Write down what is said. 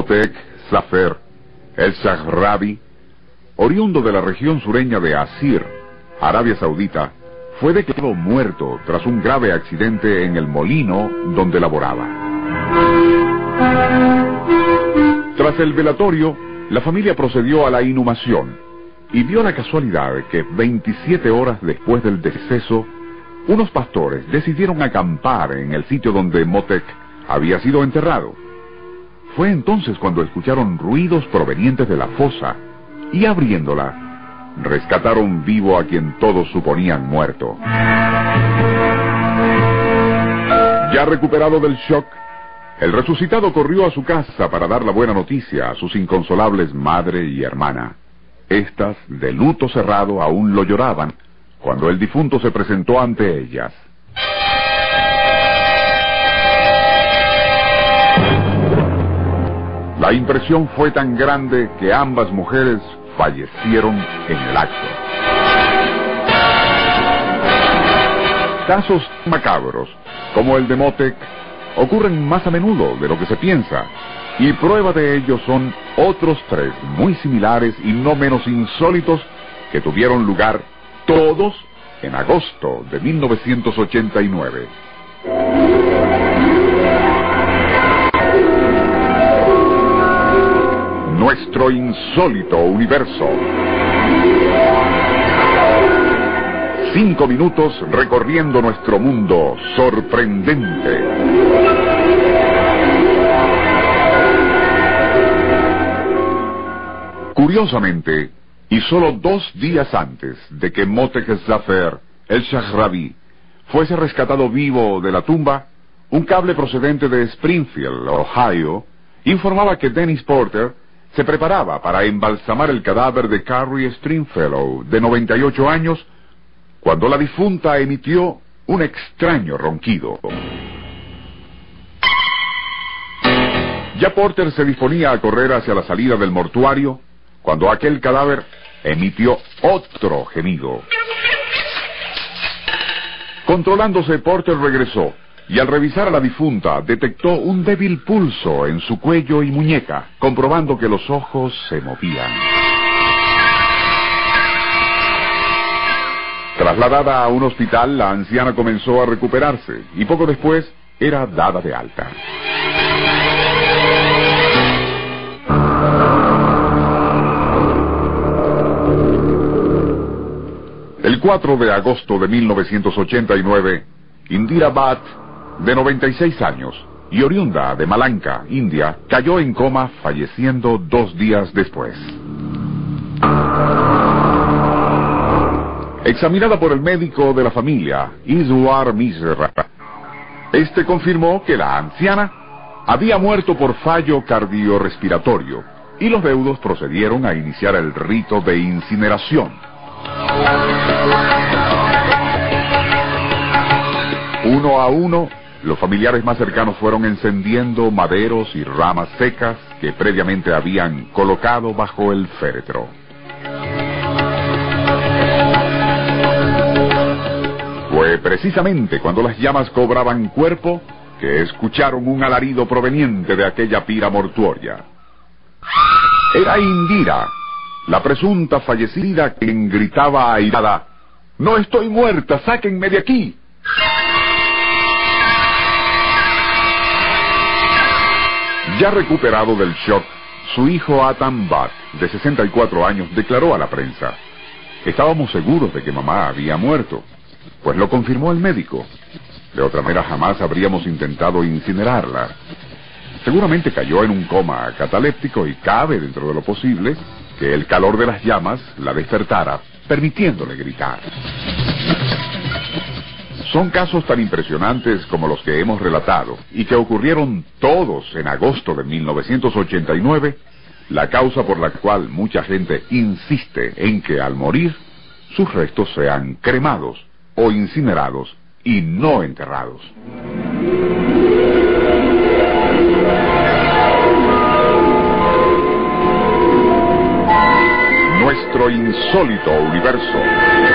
Motek Zafer, el Shahrabi, oriundo de la región sureña de Asir, Arabia Saudita, fue declarado muerto tras un grave accidente en el molino donde laboraba. Tras el velatorio, la familia procedió a la inhumación y dio la casualidad que 27 horas después del deceso, unos pastores decidieron acampar en el sitio donde Motek había sido enterrado. Fue entonces cuando escucharon ruidos provenientes de la fosa y abriéndola, rescataron vivo a quien todos suponían muerto. Ya recuperado del shock, el resucitado corrió a su casa para dar la buena noticia a sus inconsolables madre y hermana. Estas, de luto cerrado, aún lo lloraban cuando el difunto se presentó ante ellas. La impresión fue tan grande que ambas mujeres fallecieron en el acto. Casos macabros, como el de Motec, ocurren más a menudo de lo que se piensa, y prueba de ello son otros tres muy similares y no menos insólitos que tuvieron lugar todos en agosto de 1989. Insólito universo. Cinco minutos recorriendo nuestro mundo sorprendente. Curiosamente, y solo dos días antes de que Motek Zafer, el Shahrabi, fuese rescatado vivo de la tumba, un cable procedente de Springfield, Ohio, informaba que Dennis Porter se preparaba para embalsamar el cadáver de Carrie Stringfellow, de 98 años, cuando la difunta emitió un extraño ronquido. Ya Porter se disponía a correr hacia la salida del mortuario, cuando aquel cadáver emitió otro gemido. Controlándose, Porter regresó y al revisar a la difunta detectó un débil pulso en su cuello y muñeca, comprobando que los ojos se movían. Trasladada a un hospital, la anciana comenzó a recuperarse y poco después era dada de alta. El 4 de agosto de 1989, Indira Bhatt, de 96 años y oriunda de Malanka, India, cayó en coma falleciendo dos días después. Examinada por el médico de la familia, Iswar Misra, este confirmó que la anciana había muerto por fallo cardiorrespiratorio y los deudos procedieron a iniciar el rito de incineración. Uno a uno, los familiares más cercanos fueron encendiendo maderos y ramas secas que previamente habían colocado bajo el féretro. Fue precisamente cuando las llamas cobraban cuerpo que escucharon un alarido proveniente de aquella pira mortuoria. Era Indira, la presunta fallecida quien gritaba airada, No estoy muerta, sáquenme de aquí. Ya recuperado del shock, su hijo Atam Bat, de 64 años, declaró a la prensa, Estábamos seguros de que mamá había muerto, pues lo confirmó el médico. De otra manera jamás habríamos intentado incinerarla. Seguramente cayó en un coma cataléptico y cabe dentro de lo posible que el calor de las llamas la despertara, permitiéndole gritar. Son casos tan impresionantes como los que hemos relatado y que ocurrieron todos en agosto de 1989, la causa por la cual mucha gente insiste en que al morir sus restos sean cremados o incinerados y no enterrados. Nuestro insólito universo.